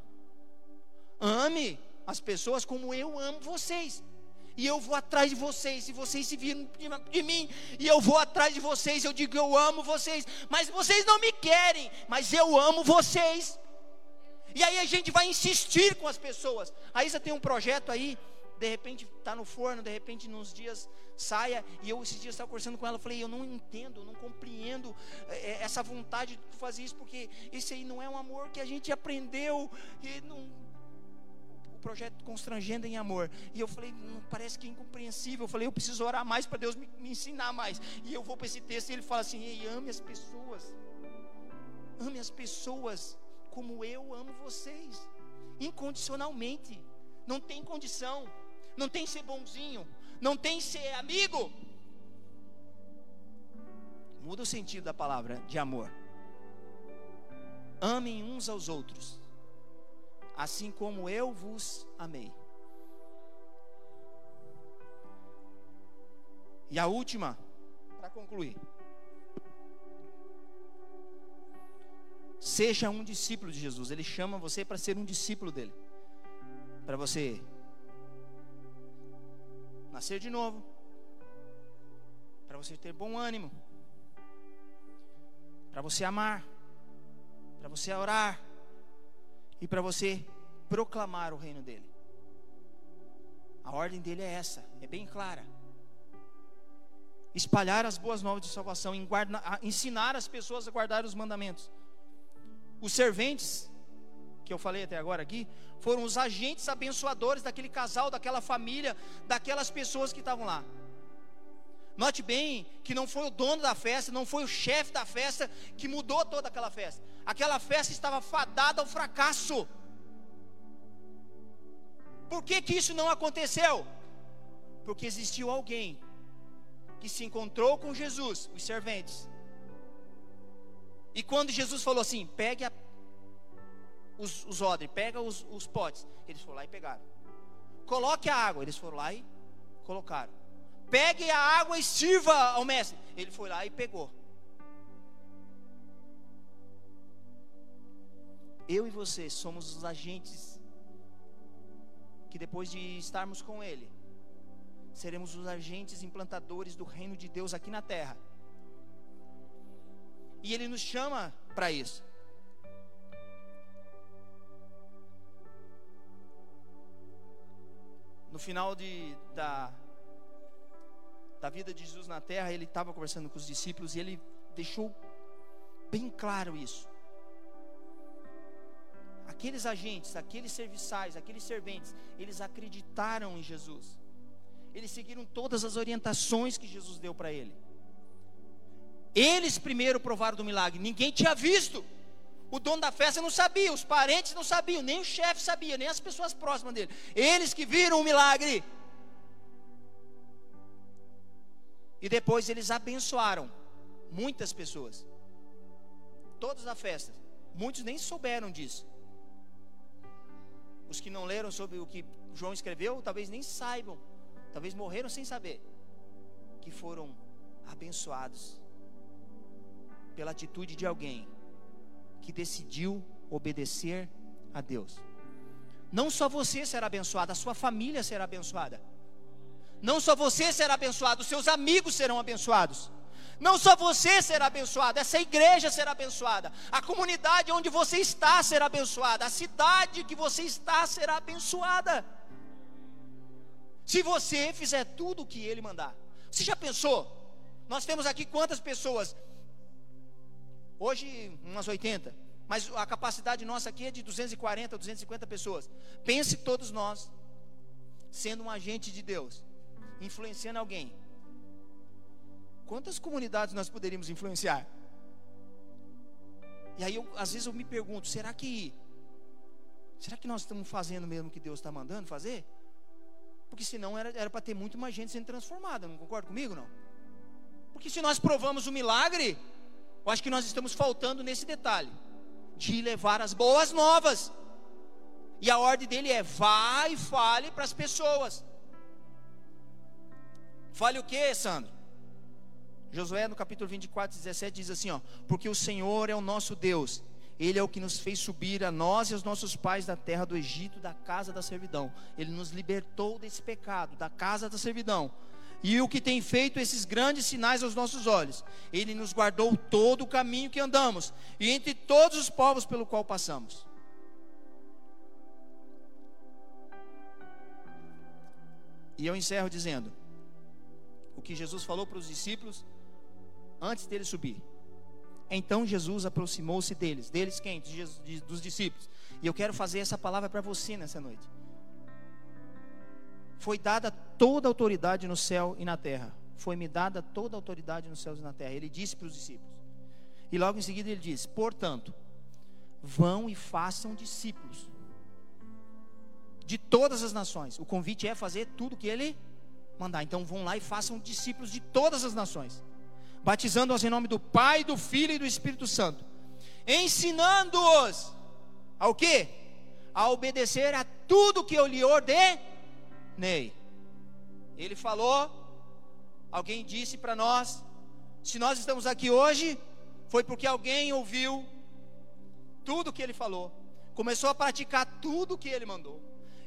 Ame as pessoas como eu amo vocês e eu vou atrás de vocês, e vocês se viram de mim, e eu vou atrás de vocês, eu digo eu amo vocês, mas vocês não me querem, mas eu amo vocês. E aí a gente vai insistir com as pessoas. A Isa tem um projeto aí de repente está no forno, de repente nos dias saia. E eu esses dias estava conversando com ela, falei, eu não entendo, não compreendo é, essa vontade de fazer isso, porque esse aí não é um amor que a gente aprendeu e não, projeto constrangendo em amor. E eu falei, parece que é incompreensível. Eu falei, eu preciso orar mais para Deus me, me, ensinar mais. E eu vou para esse texto e ele fala assim: Ei, ame as pessoas. Ame as pessoas como eu amo vocês. Incondicionalmente. Não tem condição. Não tem ser bonzinho. Não tem ser amigo. Muda o sentido da palavra de amor. Amem uns aos outros assim como eu vos amei. E a última, para concluir. Seja um discípulo de Jesus. Ele chama você para ser um discípulo dele. Para você nascer de novo. Para você ter bom ânimo. Para você amar. Para você orar e para você proclamar o reino dele. A ordem dele é essa, é bem clara. Espalhar as boas novas de salvação, ensinar as pessoas a guardar os mandamentos. Os serventes, que eu falei até agora aqui, foram os agentes abençoadores daquele casal, daquela família, daquelas pessoas que estavam lá. Note bem que não foi o dono da festa, não foi o chefe da festa que mudou toda aquela festa. Aquela festa estava fadada ao fracasso. Por que, que isso não aconteceu? Porque existiu alguém que se encontrou com Jesus, os serventes. E quando Jesus falou assim: pegue a, os, os odres, pega os, os potes, eles foram lá e pegaram. Coloque a água, eles foram lá e colocaram. Pegue a água e sirva ao mestre. Ele foi lá e pegou. Eu e você somos os agentes que depois de estarmos com Ele, seremos os agentes implantadores do reino de Deus aqui na terra. E Ele nos chama para isso. No final de, da, da vida de Jesus na terra, ele estava conversando com os discípulos e ele deixou bem claro isso. Aqueles agentes, aqueles serviçais, aqueles serventes, eles acreditaram em Jesus. Eles seguiram todas as orientações que Jesus deu para ele. Eles primeiro provaram do milagre, ninguém tinha visto. O dono da festa não sabia, os parentes não sabiam, nem o chefe sabia, nem as pessoas próximas dele. Eles que viram o milagre. E depois eles abençoaram muitas pessoas. Todos na festa. Muitos nem souberam disso. Os que não leram sobre o que João escreveu, talvez nem saibam. Talvez morreram sem saber. Que foram abençoados pela atitude de alguém que decidiu obedecer a Deus. Não só você será abençoado, a sua família será abençoada. Não só você será abençoado, seus amigos serão abençoados. Não só você será abençoado, essa igreja será abençoada, a comunidade onde você está será abençoada, a cidade que você está será abençoada. Se você fizer tudo o que ele mandar. Você já pensou? Nós temos aqui quantas pessoas? Hoje, umas 80. Mas a capacidade nossa aqui é de 240, 250 pessoas. Pense todos nós, sendo um agente de Deus influenciando alguém. Quantas comunidades nós poderíamos influenciar? E aí, eu, às vezes, eu me pergunto: será que. Será que nós estamos fazendo mesmo o que Deus está mandando fazer? Porque senão era para ter muito mais gente sendo transformada, não concorda comigo? Não? Porque se nós provamos o milagre, eu acho que nós estamos faltando nesse detalhe de levar as boas novas. E a ordem dele é: vá e fale para as pessoas. Fale o que, Sandro? Josué no capítulo 24, 17 diz assim: ó, Porque o Senhor é o nosso Deus, Ele é o que nos fez subir a nós e aos nossos pais da terra do Egito, da casa da servidão. Ele nos libertou desse pecado, da casa da servidão. E o que tem feito esses grandes sinais aos nossos olhos, Ele nos guardou todo o caminho que andamos, e entre todos os povos pelo qual passamos. E eu encerro dizendo o que Jesus falou para os discípulos antes dele subir. Então Jesus aproximou-se deles, deles quem? Dos discípulos. E eu quero fazer essa palavra para você nessa noite. Foi dada toda a autoridade no céu e na terra. Foi-me dada toda a autoridade nos céus e na terra. Ele disse para os discípulos. E logo em seguida ele diz: Portanto, vão e façam discípulos de todas as nações. O convite é fazer tudo que ele mandar. Então vão lá e façam discípulos de todas as nações batizando-os em nome do Pai, do Filho e do Espírito Santo, ensinando-os ao que? A obedecer a tudo que eu lhe ordenei. Ele falou, alguém disse para nós, se nós estamos aqui hoje, foi porque alguém ouviu tudo que ele falou, começou a praticar tudo que ele mandou,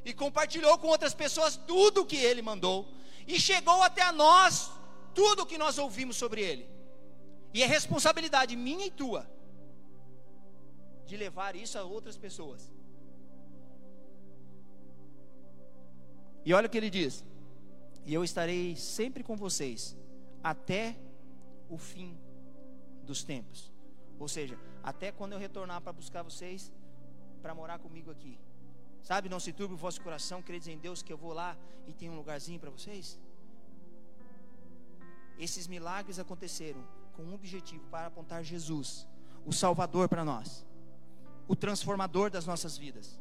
e compartilhou com outras pessoas tudo que ele mandou, e chegou até a nós tudo o que nós ouvimos sobre ele. E é responsabilidade minha e tua de levar isso a outras pessoas. E olha o que ele diz: E eu estarei sempre com vocês até o fim dos tempos. Ou seja, até quando eu retornar para buscar vocês para morar comigo aqui. Sabe, não se turbe o vosso coração, credes em Deus que eu vou lá e tem um lugarzinho para vocês? Esses milagres aconteceram com um objetivo para apontar Jesus, o Salvador para nós, o transformador das nossas vidas,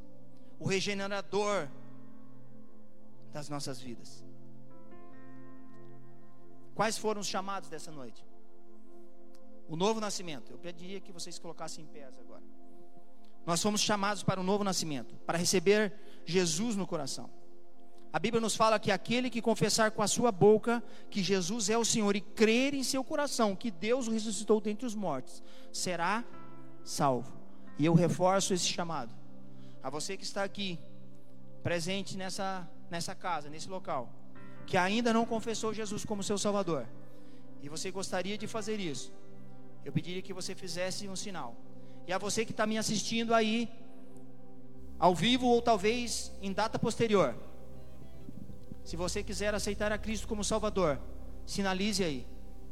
o regenerador das nossas vidas. Quais foram os chamados dessa noite? O novo nascimento. Eu pediria que vocês colocassem em pés agora. Nós fomos chamados para o novo nascimento, para receber Jesus no coração. A Bíblia nos fala que aquele que confessar com a sua boca que Jesus é o Senhor e crer em seu coração que Deus o ressuscitou dentre os mortos, será salvo. E eu reforço esse chamado. A você que está aqui, presente nessa, nessa casa, nesse local, que ainda não confessou Jesus como seu Salvador, e você gostaria de fazer isso, eu pediria que você fizesse um sinal. E a você que está me assistindo aí, ao vivo ou talvez em data posterior, se você quiser aceitar a Cristo como Salvador, sinalize aí.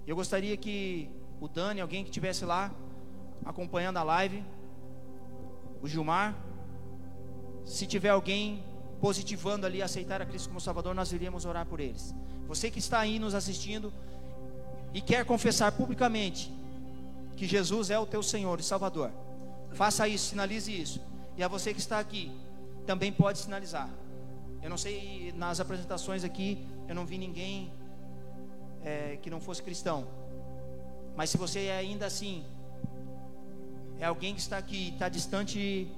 Eu gostaria que o Dani, alguém que estivesse lá acompanhando a live, o Gilmar, se tiver alguém positivando ali aceitar a Cristo como Salvador, nós iríamos orar por eles. Você que está aí nos assistindo e quer confessar publicamente que Jesus é o teu Senhor e Salvador, faça isso, sinalize isso. E a você que está aqui, também pode sinalizar. Eu não sei, nas apresentações aqui, eu não vi ninguém é, que não fosse cristão. Mas se você é ainda assim, é alguém que está aqui, está distante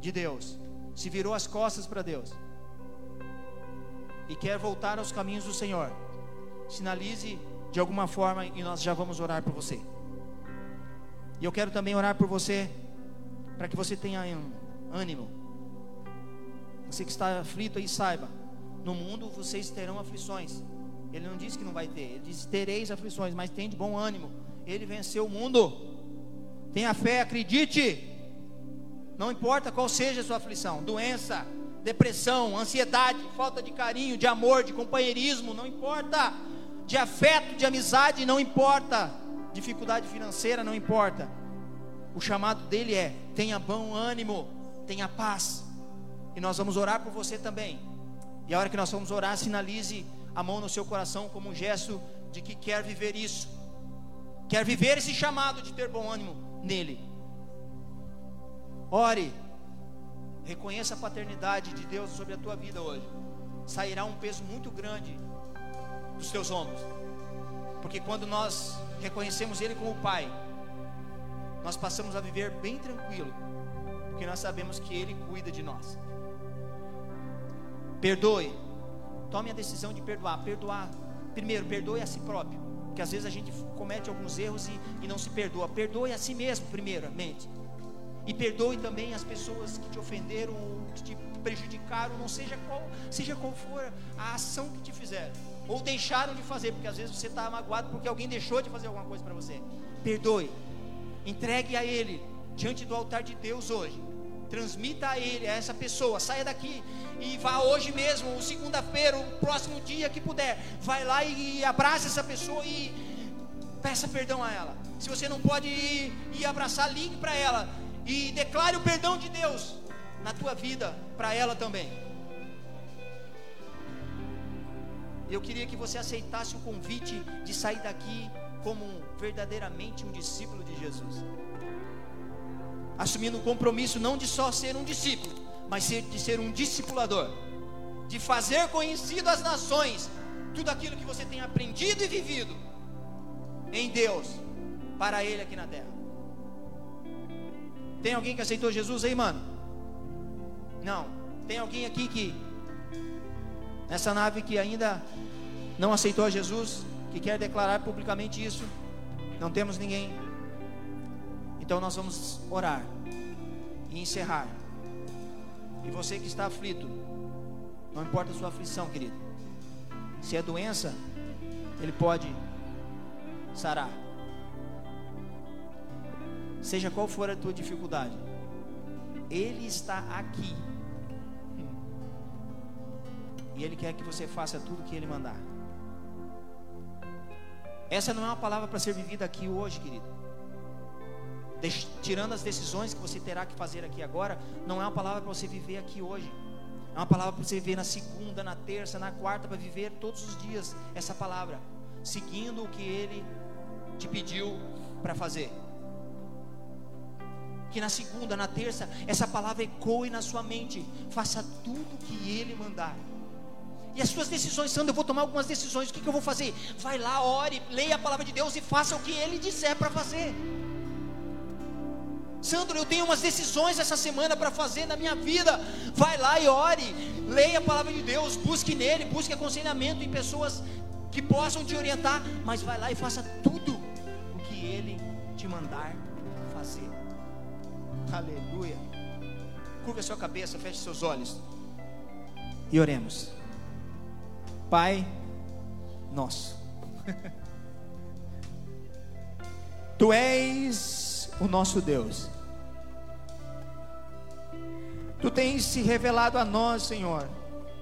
de Deus, se virou as costas para Deus e quer voltar aos caminhos do Senhor, sinalize de alguma forma e nós já vamos orar por você. E eu quero também orar por você, para que você tenha ânimo você que está aflito aí, saiba: no mundo vocês terão aflições. Ele não disse que não vai ter, ele disse: tereis aflições, mas tem de bom ânimo. Ele venceu o mundo. Tenha fé, acredite. Não importa qual seja a sua aflição, doença, depressão, ansiedade, falta de carinho, de amor, de companheirismo, não importa. De afeto, de amizade, não importa. Dificuldade financeira, não importa. O chamado dele é: tenha bom ânimo, tenha paz. E nós vamos orar por você também. E a hora que nós vamos orar, sinalize a mão no seu coração como um gesto de que quer viver isso. Quer viver esse chamado de ter bom ânimo nele. Ore. Reconheça a paternidade de Deus sobre a tua vida hoje. Sairá um peso muito grande dos teus ombros. Porque quando nós reconhecemos Ele como Pai, nós passamos a viver bem tranquilo. Porque nós sabemos que Ele cuida de nós. Perdoe. Tome a decisão de perdoar. Perdoar. Primeiro, perdoe a si próprio. Porque às vezes a gente comete alguns erros e, e não se perdoa. Perdoe a si mesmo, primeiramente. E perdoe também as pessoas que te ofenderam que te prejudicaram, não seja qual, seja qual for a ação que te fizeram. Ou deixaram de fazer, porque às vezes você está magoado porque alguém deixou de fazer alguma coisa para você. Perdoe. Entregue a Ele diante do altar de Deus hoje transmita a ele, a essa pessoa, saia daqui e vá hoje mesmo, segunda-feira, o próximo dia que puder, vai lá e abraça essa pessoa e peça perdão a ela. Se você não pode ir, ir abraçar, ligue para ela e declare o perdão de Deus na tua vida para ela também. Eu queria que você aceitasse o convite de sair daqui como verdadeiramente um discípulo de Jesus assumindo o compromisso não de só ser um discípulo, mas de ser um discipulador, de fazer conhecido às nações tudo aquilo que você tem aprendido e vivido em Deus para Ele aqui na terra. Tem alguém que aceitou Jesus aí, mano? Não. Tem alguém aqui que nessa nave que ainda não aceitou Jesus, que quer declarar publicamente isso? Não temos ninguém. Então nós vamos orar e encerrar. E você que está aflito, não importa a sua aflição, querido. Se é doença, ele pode sarar. Seja qual for a tua dificuldade, ele está aqui. E ele quer que você faça tudo o que ele mandar. Essa não é uma palavra para ser vivida aqui hoje, querido tirando as decisões que você terá que fazer aqui agora, não é uma palavra para você viver aqui hoje. É uma palavra para você viver na segunda, na terça, na quarta, para viver todos os dias essa palavra, seguindo o que Ele te pediu para fazer. Que na segunda, na terça, essa palavra ecoe na sua mente. Faça tudo o que Ele mandar. E as suas decisões, Sandro, eu vou tomar algumas decisões. O que, que eu vou fazer? Vai lá, ore, leia a palavra de Deus e faça o que Ele disser para fazer. Sandro, eu tenho umas decisões essa semana para fazer na minha vida. Vai lá e ore, leia a palavra de Deus, busque nele, busque aconselhamento em pessoas que possam te orientar, mas vai lá e faça tudo o que ele te mandar fazer. Aleluia. Curva sua cabeça, feche seus olhos e oremos. Pai nosso, Tu és o nosso Deus. Tu tens se revelado a nós, Senhor,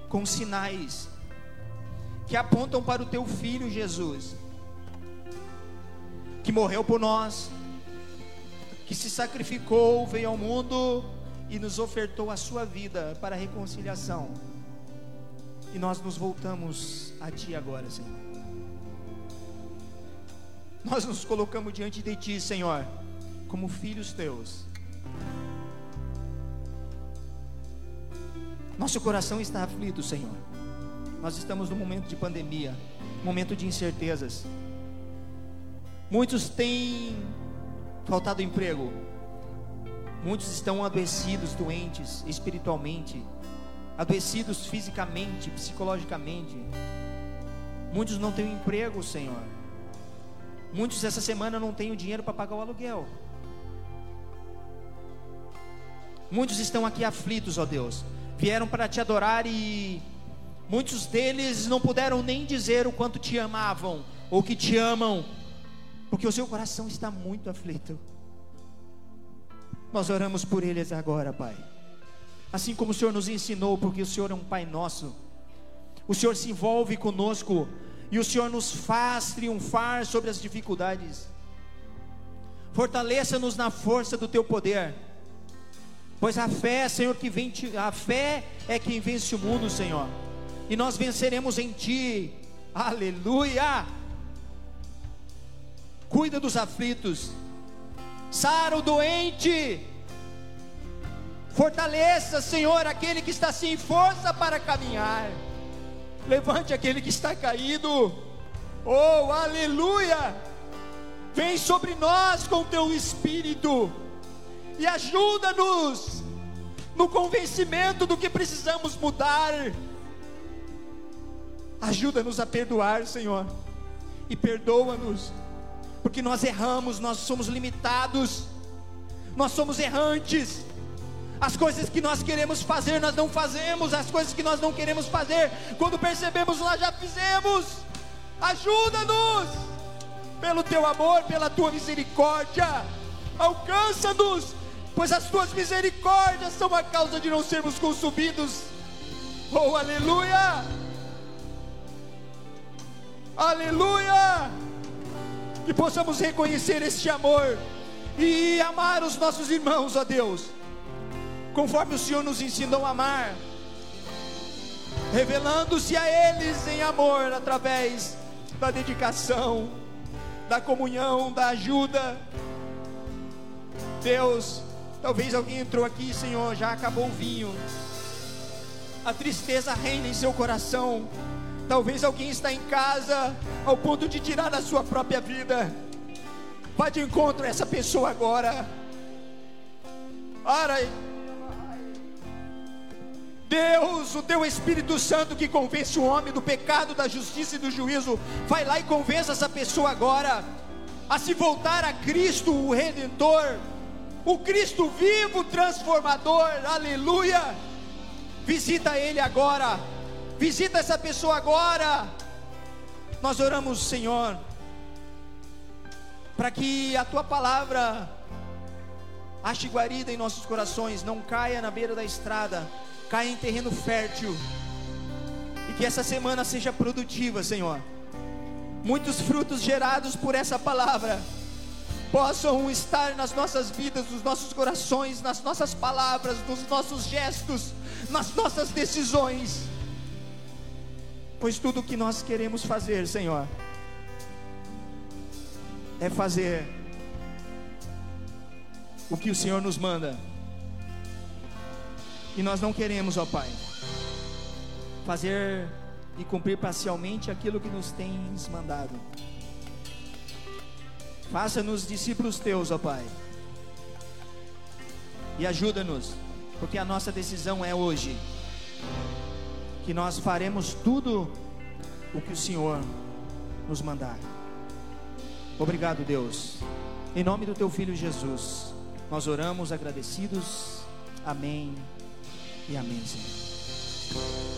com sinais que apontam para o teu filho Jesus, que morreu por nós, que se sacrificou, veio ao mundo e nos ofertou a sua vida para a reconciliação. E nós nos voltamos a ti agora, Senhor. Nós nos colocamos diante de ti, Senhor, como filhos teus Nosso coração está aflito, Senhor. Nós estamos num momento de pandemia, momento de incertezas. Muitos têm faltado emprego. Muitos estão adoecidos, doentes espiritualmente, adoecidos fisicamente, psicologicamente. Muitos não têm emprego, Senhor. Muitos essa semana não têm o dinheiro para pagar o aluguel. Muitos estão aqui aflitos, ó Deus, vieram para te adorar e muitos deles não puderam nem dizer o quanto te amavam ou que te amam, porque o seu coração está muito aflito. Nós oramos por eles agora, Pai. Assim como o Senhor nos ensinou, porque o Senhor é um Pai nosso. O Senhor se envolve conosco e o Senhor nos faz triunfar sobre as dificuldades. Fortaleça-nos na força do teu poder Pois a fé, Senhor, que vence, a fé é quem vence o mundo, Senhor. E nós venceremos em Ti. Aleluia! Cuida dos aflitos. Sara o doente. Fortaleça, Senhor, aquele que está sem força para caminhar. Levante aquele que está caído. Oh, aleluia! Vem sobre nós com teu espírito e ajuda-nos no convencimento do que precisamos mudar. Ajuda-nos a perdoar, Senhor, e perdoa-nos, porque nós erramos, nós somos limitados, nós somos errantes. As coisas que nós queremos fazer, nós não fazemos, as coisas que nós não queremos fazer, quando percebemos, nós já fizemos. Ajuda-nos, pelo teu amor, pela tua misericórdia, alcança-nos pois as tuas misericórdias são a causa de não sermos consumidos. Oh, aleluia! Aleluia! Que possamos reconhecer este amor e amar os nossos irmãos, ó Deus, conforme o Senhor nos ensinou a amar, revelando-se a eles em amor através da dedicação, da comunhão, da ajuda. Deus, talvez alguém entrou aqui, Senhor, já acabou o vinho, a tristeza reina em seu coração. Talvez alguém está em casa ao ponto de tirar a sua própria vida. Vá de encontro a essa pessoa agora. Ora, Deus, o teu Espírito Santo que convence o homem do pecado, da justiça e do juízo, vai lá e convença essa pessoa agora a se voltar a Cristo, o Redentor, o Cristo vivo, transformador, aleluia. Visita Ele agora, visita essa pessoa agora. Nós oramos, Senhor, para que a tua palavra ache guarida em nossos corações, não caia na beira da estrada, caia em terreno fértil, e que essa semana seja produtiva, Senhor. Muitos frutos gerados por essa palavra possam estar nas nossas vidas, nos nossos corações, nas nossas palavras, nos nossos gestos, nas nossas decisões. Pois tudo o que nós queremos fazer, Senhor, é fazer o que o Senhor nos manda. E nós não queremos, ó Pai, fazer e cumprir parcialmente aquilo que nos tens mandado. Faça-nos discípulos teus, ó Pai. E ajuda-nos, porque a nossa decisão é hoje que nós faremos tudo o que o Senhor nos mandar. Obrigado, Deus. Em nome do teu filho Jesus, nós oramos agradecidos. Amém e amém, Senhor.